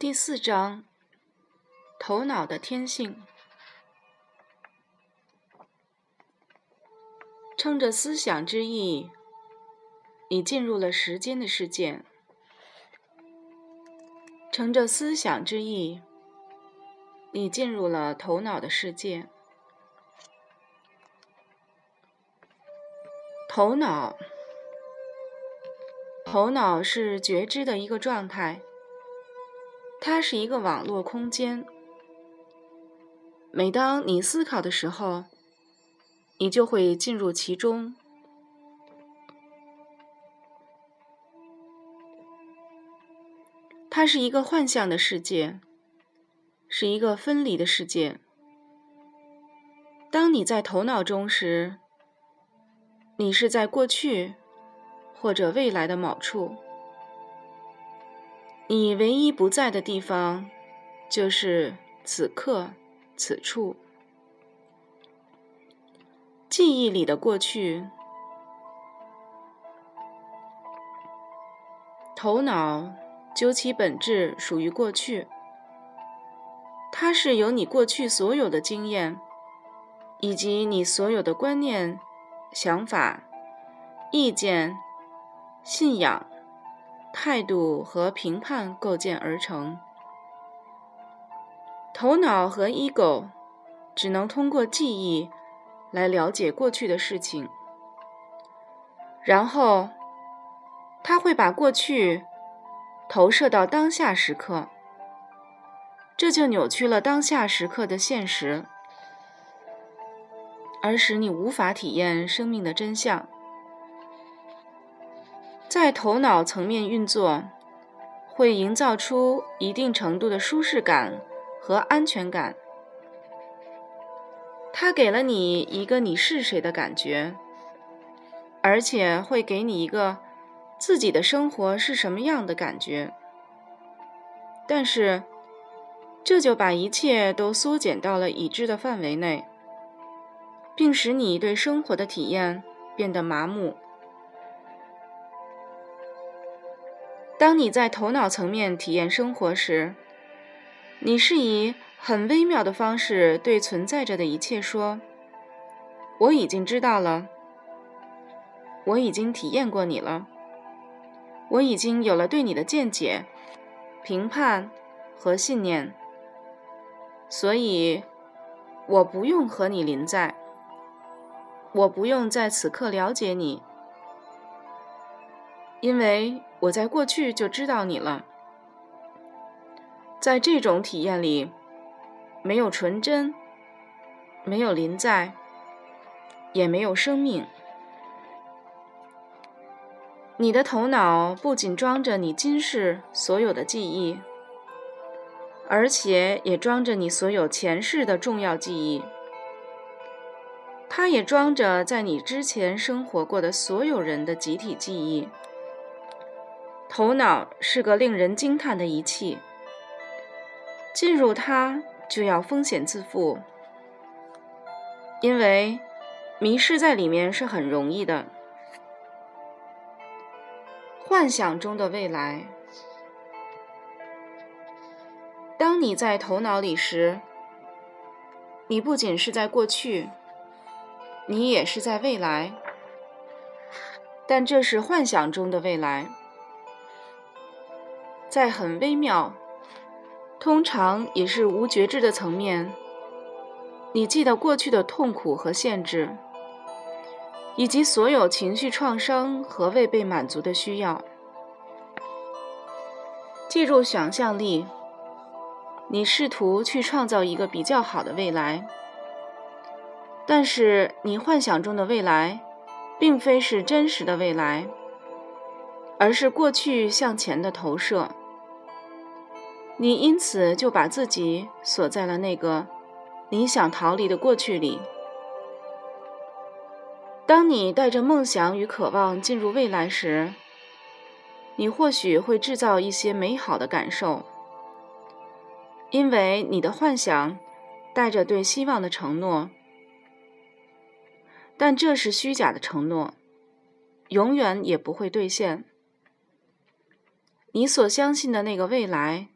第四章：头脑的天性。乘着思想之意，你进入了时间的世界；乘着思想之意，你进入了头脑的世界。头脑，头脑是觉知的一个状态。它是一个网络空间。每当你思考的时候，你就会进入其中。它是一个幻象的世界，是一个分离的世界。当你在头脑中时，你是在过去或者未来的某处。你唯一不在的地方，就是此刻此处。记忆里的过去，头脑究其本质属于过去，它是由你过去所有的经验，以及你所有的观念、想法、意见、信仰。态度和评判构建而成。头脑和 ego 只能通过记忆来了解过去的事情，然后他会把过去投射到当下时刻，这就扭曲了当下时刻的现实，而使你无法体验生命的真相。在头脑层面运作，会营造出一定程度的舒适感和安全感。它给了你一个你是谁的感觉，而且会给你一个自己的生活是什么样的感觉。但是，这就把一切都缩减到了已知的范围内，并使你对生活的体验变得麻木。当你在头脑层面体验生活时，你是以很微妙的方式对存在着的一切说：“我已经知道了，我已经体验过你了，我已经有了对你的见解、评判和信念，所以我不用和你临在，我不用在此刻了解你，因为。”我在过去就知道你了。在这种体验里，没有纯真，没有临在，也没有生命。你的头脑不仅装着你今世所有的记忆，而且也装着你所有前世的重要记忆。它也装着在你之前生活过的所有人的集体记忆。头脑是个令人惊叹的仪器，进入它就要风险自负，因为迷失在里面是很容易的。幻想中的未来，当你在头脑里时，你不仅是在过去，你也是在未来，但这是幻想中的未来。在很微妙，通常也是无觉知的层面，你记得过去的痛苦和限制，以及所有情绪创伤和未被满足的需要。记住想象力，你试图去创造一个比较好的未来，但是你幻想中的未来，并非是真实的未来，而是过去向前的投射。你因此就把自己锁在了那个你想逃离的过去里。当你带着梦想与渴望进入未来时，你或许会制造一些美好的感受，因为你的幻想带着对希望的承诺。但这是虚假的承诺，永远也不会兑现。你所相信的那个未来。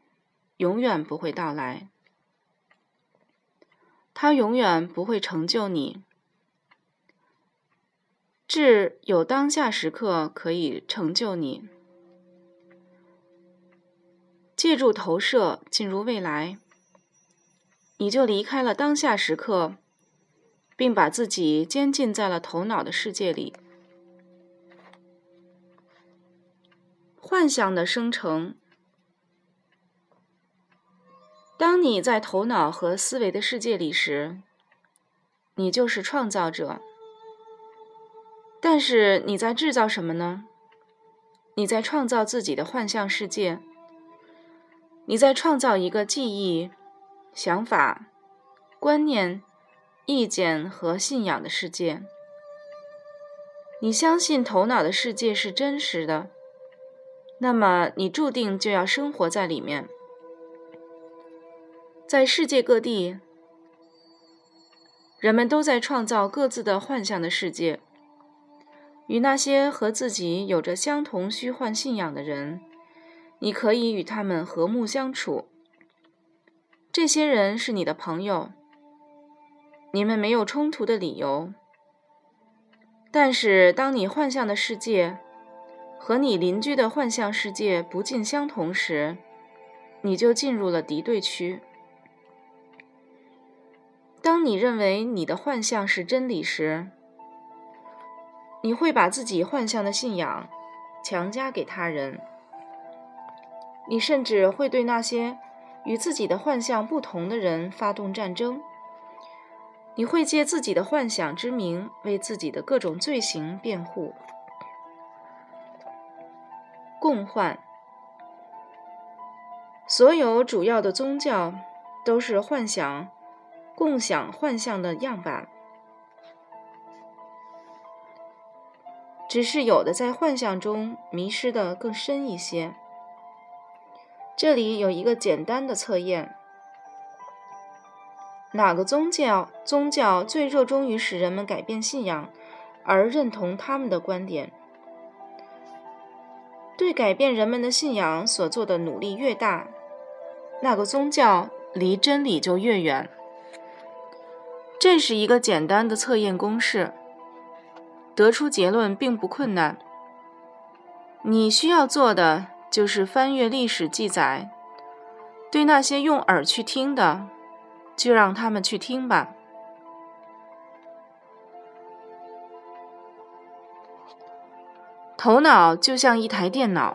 永远不会到来，它永远不会成就你。智有当下时刻可以成就你，借助投射进入未来，你就离开了当下时刻，并把自己监禁在了头脑的世界里。幻想的生成。当你在头脑和思维的世界里时，你就是创造者。但是你在制造什么呢？你在创造自己的幻象世界。你在创造一个记忆、想法、观念、意见和信仰的世界。你相信头脑的世界是真实的。那么你注定就要生活在里面，在世界各地，人们都在创造各自的幻象的世界。与那些和自己有着相同虚幻信仰的人，你可以与他们和睦相处。这些人是你的朋友，你们没有冲突的理由。但是，当你幻象的世界，和你邻居的幻象世界不尽相同时，你就进入了敌对区。当你认为你的幻象是真理时，你会把自己幻象的信仰强加给他人。你甚至会对那些与自己的幻象不同的人发动战争。你会借自己的幻想之名为自己的各种罪行辩护。共患，所有主要的宗教都是幻想、共享幻象的样板，只是有的在幻象中迷失的更深一些。这里有一个简单的测验：哪个宗教宗教最热衷于使人们改变信仰，而认同他们的观点？对改变人们的信仰所做的努力越大，那个宗教离真理就越远。这是一个简单的测验公式，得出结论并不困难。你需要做的就是翻阅历史记载，对那些用耳去听的，就让他们去听吧。头脑就像一台电脑，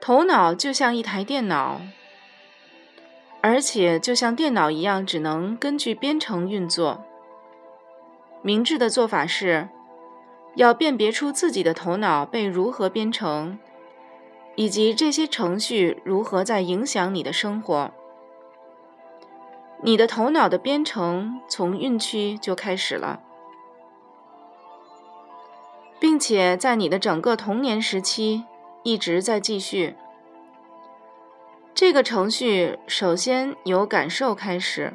头脑就像一台电脑，而且就像电脑一样，只能根据编程运作。明智的做法是，要辨别出自己的头脑被如何编程，以及这些程序如何在影响你的生活。你的头脑的编程从孕期就开始了。并且在你的整个童年时期一直在继续。这个程序首先由感受开始，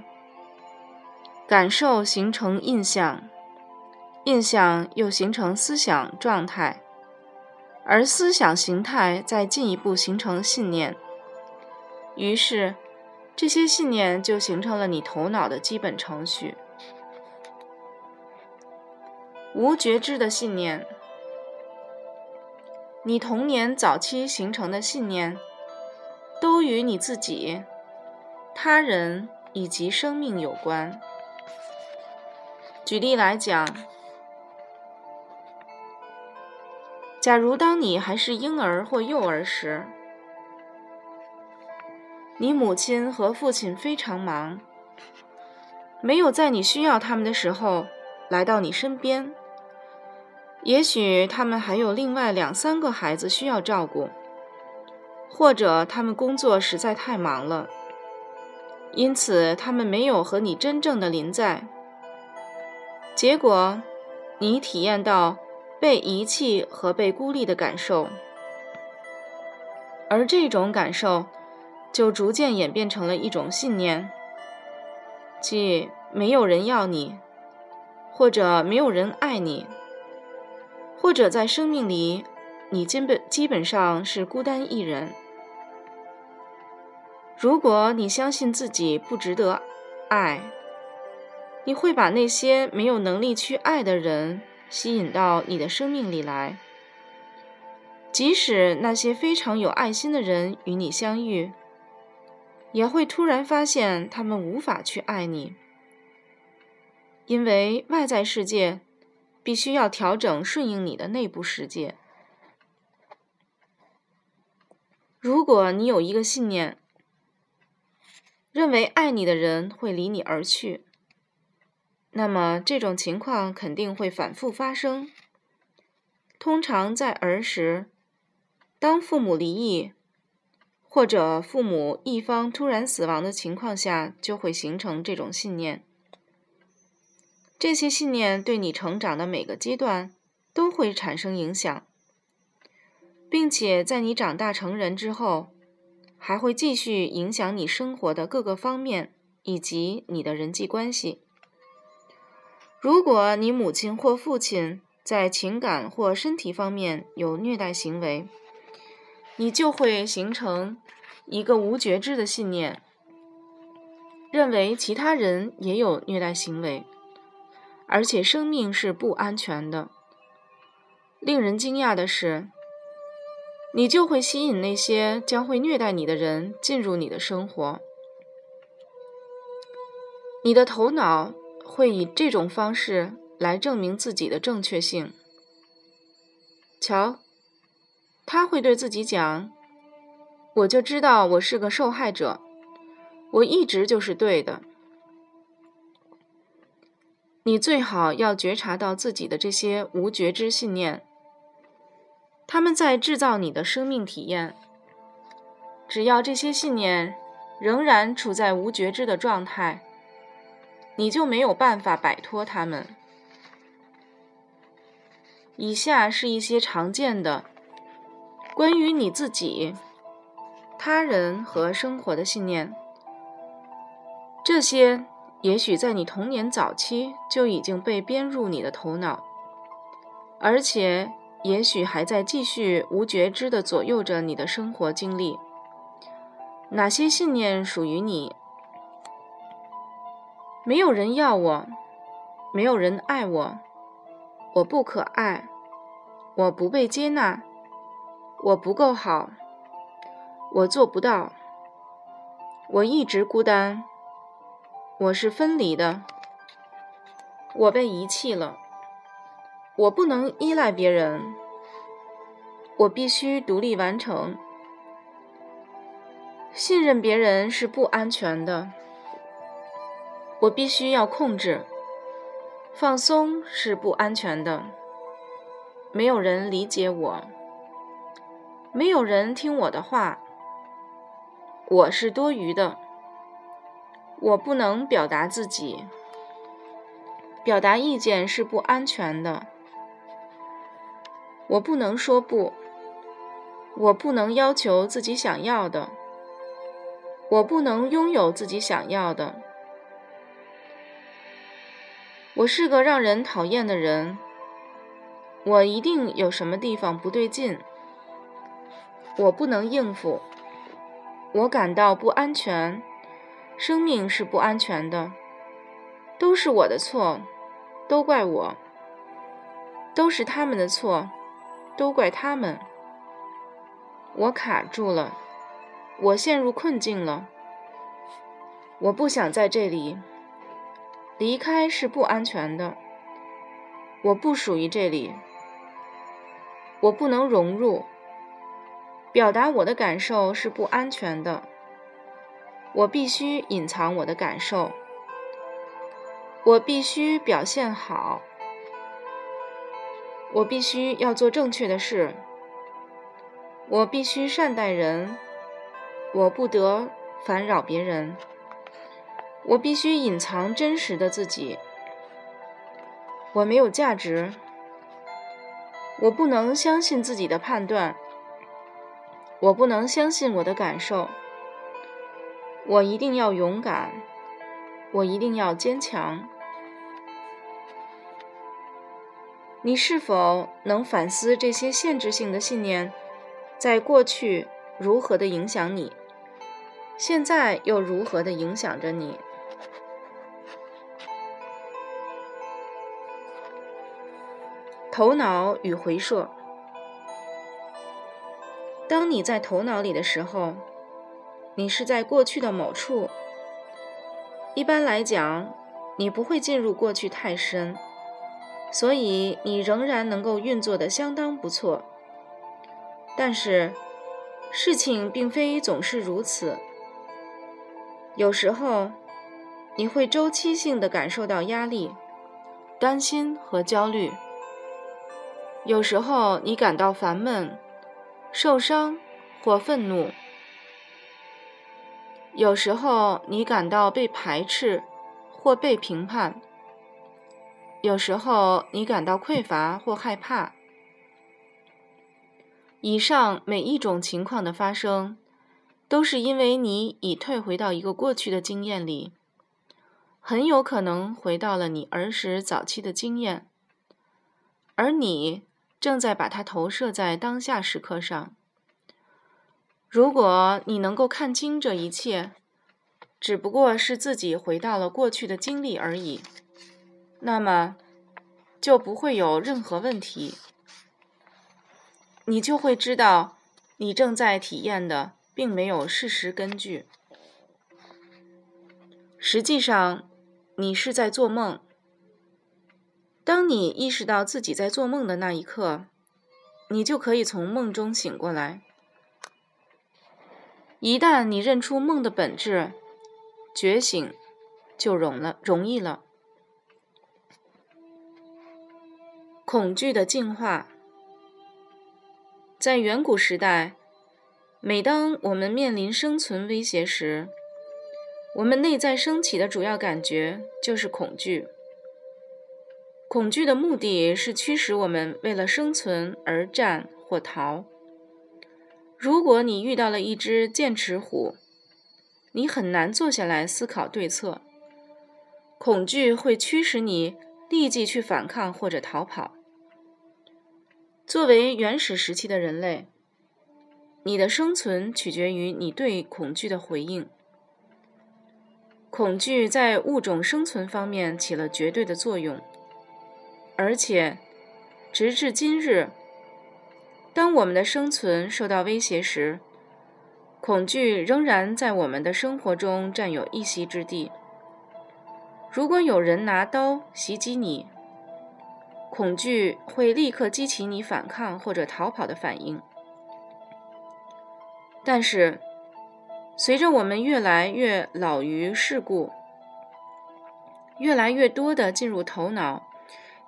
感受形成印象，印象又形成思想状态，而思想形态再进一步形成信念。于是，这些信念就形成了你头脑的基本程序。无觉知的信念。你童年早期形成的信念，都与你自己、他人以及生命有关。举例来讲，假如当你还是婴儿或幼儿时，你母亲和父亲非常忙，没有在你需要他们的时候来到你身边。也许他们还有另外两三个孩子需要照顾，或者他们工作实在太忙了，因此他们没有和你真正的临在。结果，你体验到被遗弃和被孤立的感受，而这种感受就逐渐演变成了一种信念，即没有人要你，或者没有人爱你。或者在生命里，你基本基本上是孤单一人。如果你相信自己不值得爱，你会把那些没有能力去爱的人吸引到你的生命里来。即使那些非常有爱心的人与你相遇，也会突然发现他们无法去爱你，因为外在世界必须要调整顺应你的内部世界。如果你有一个信念，认为爱你的人会离你而去，那么这种情况肯定会反复发生。通常在儿时。当父母离异，或者父母一方突然死亡的情况下，就会形成这种信念。这些信念对你成长的每个阶段都会产生影响，并且在你长大成人之后，还会继续影响你生活的各个方面以及你的人际关系。如果你母亲或父亲在情感或身体方面有虐待行为，你就会形成一个无觉知的信念，认为其他人也有虐待行为，而且生命是不安全的。令人惊讶的是，你就会吸引那些将会虐待你的人进入你的生活。你的头脑会以这种方式来证明自己的正确性。瞧。他会对自己讲：“我就知道我是个受害者，我一直就是对的。”你最好要觉察到自己的这些无觉知信念，他们在制造你的生命体验。只要这些信念仍然处在无觉知的状态，你就没有办法摆脱他们。以下是一些常见的。关于你自己、他人和生活的信念，这些也许在你童年早期就已经被编入你的头脑，而且也许还在继续无觉知的左右着你的生活经历。哪些信念属于你？没有人要我，没有人爱我，我不可爱，我不被接纳。我不够好，我做不到，我一直孤单，我是分离的，我被遗弃了，我不能依赖别人，我必须独立完成，信任别人是不安全的，我必须要控制，放松是不安全的，没有人理解我。没有人听我的话，我是多余的，我不能表达自己，表达意见是不安全的，我不能说不，我不能要求自己想要的，我不能拥有自己想要的，我是个让人讨厌的人，我一定有什么地方不对劲。我不能应付，我感到不安全，生命是不安全的，都是我的错，都怪我，都是他们的错，都怪他们。我卡住了，我陷入困境了，我不想在这里，离开是不安全的，我不属于这里，我不能融入。表达我的感受是不安全的，我必须隐藏我的感受，我必须表现好，我必须要做正确的事，我必须善待人，我不得烦扰别人，我必须隐藏真实的自己，我没有价值，我不能相信自己的判断。我不能相信我的感受，我一定要勇敢，我一定要坚强。你是否能反思这些限制性的信念在过去如何的影响你？现在又如何的影响着你？头脑与回溯。当你在头脑里的时候，你是在过去的某处。一般来讲，你不会进入过去太深，所以你仍然能够运作的相当不错。但是，事情并非总是如此。有时候，你会周期性的感受到压力、担心和焦虑；有时候，你感到烦闷。受伤或愤怒，有时候你感到被排斥或被评判；有时候你感到匮乏或害怕。以上每一种情况的发生，都是因为你已退回到一个过去的经验里，很有可能回到了你儿时早期的经验，而你。正在把它投射在当下时刻上。如果你能够看清这一切，只不过是自己回到了过去的经历而已，那么就不会有任何问题。你就会知道，你正在体验的并没有事实根据。实际上，你是在做梦。当你意识到自己在做梦的那一刻，你就可以从梦中醒过来。一旦你认出梦的本质，觉醒就容了，容易了。恐惧的进化，在远古时代，每当我们面临生存威胁时，我们内在升起的主要感觉就是恐惧。恐惧的目的是驱使我们为了生存而战或逃。如果你遇到了一只剑齿虎，你很难坐下来思考对策。恐惧会驱使你立即去反抗或者逃跑。作为原始时期的人类，你的生存取决于你对恐惧的回应。恐惧在物种生存方面起了绝对的作用。而且，直至今日，当我们的生存受到威胁时，恐惧仍然在我们的生活中占有一席之地。如果有人拿刀袭击你，恐惧会立刻激起你反抗或者逃跑的反应。但是，随着我们越来越老于世故，越来越多的进入头脑。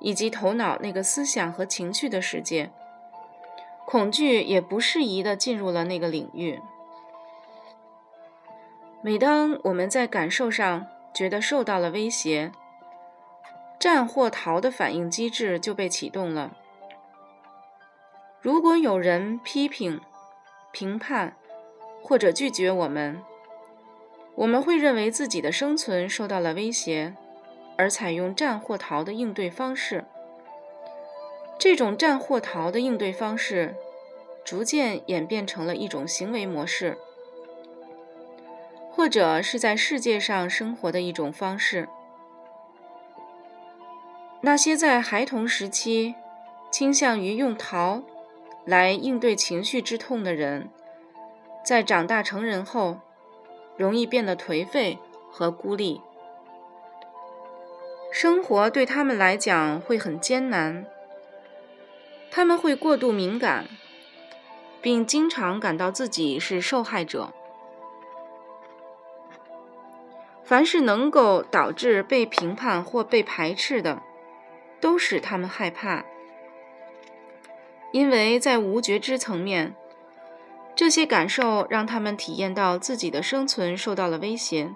以及头脑那个思想和情绪的世界，恐惧也不适宜的进入了那个领域。每当我们在感受上觉得受到了威胁，战或逃的反应机制就被启动了。如果有人批评、评判或者拒绝我们，我们会认为自己的生存受到了威胁。而采用战或逃的应对方式，这种战或逃的应对方式逐渐演变成了一种行为模式，或者是在世界上生活的一种方式。那些在孩童时期倾向于用逃来应对情绪之痛的人，在长大成人后，容易变得颓废和孤立。生活对他们来讲会很艰难，他们会过度敏感，并经常感到自己是受害者。凡是能够导致被评判或被排斥的，都使他们害怕，因为在无觉知层面，这些感受让他们体验到自己的生存受到了威胁。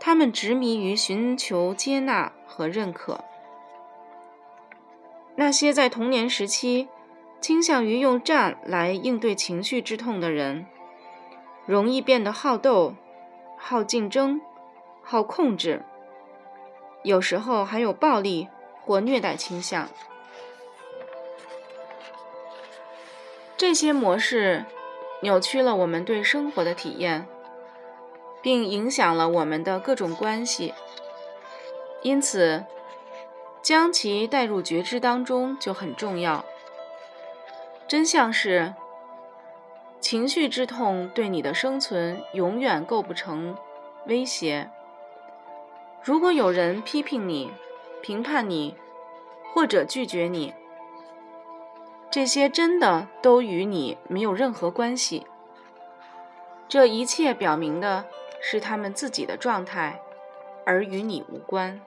他们执迷于寻求接纳和认可。那些在童年时期倾向于用战来应对情绪之痛的人，容易变得好斗、好竞争、好控制，有时候还有暴力或虐待倾向。这些模式扭曲了我们对生活的体验。并影响了我们的各种关系。因此，将其带入觉知当中就很重要。真相是，情绪之痛对你的生存永远构不成威胁。如果有人批评你、评判你，或者拒绝你，这些真的都与你没有任何关系。这一切表明的是他们自己的状态，而与你无关。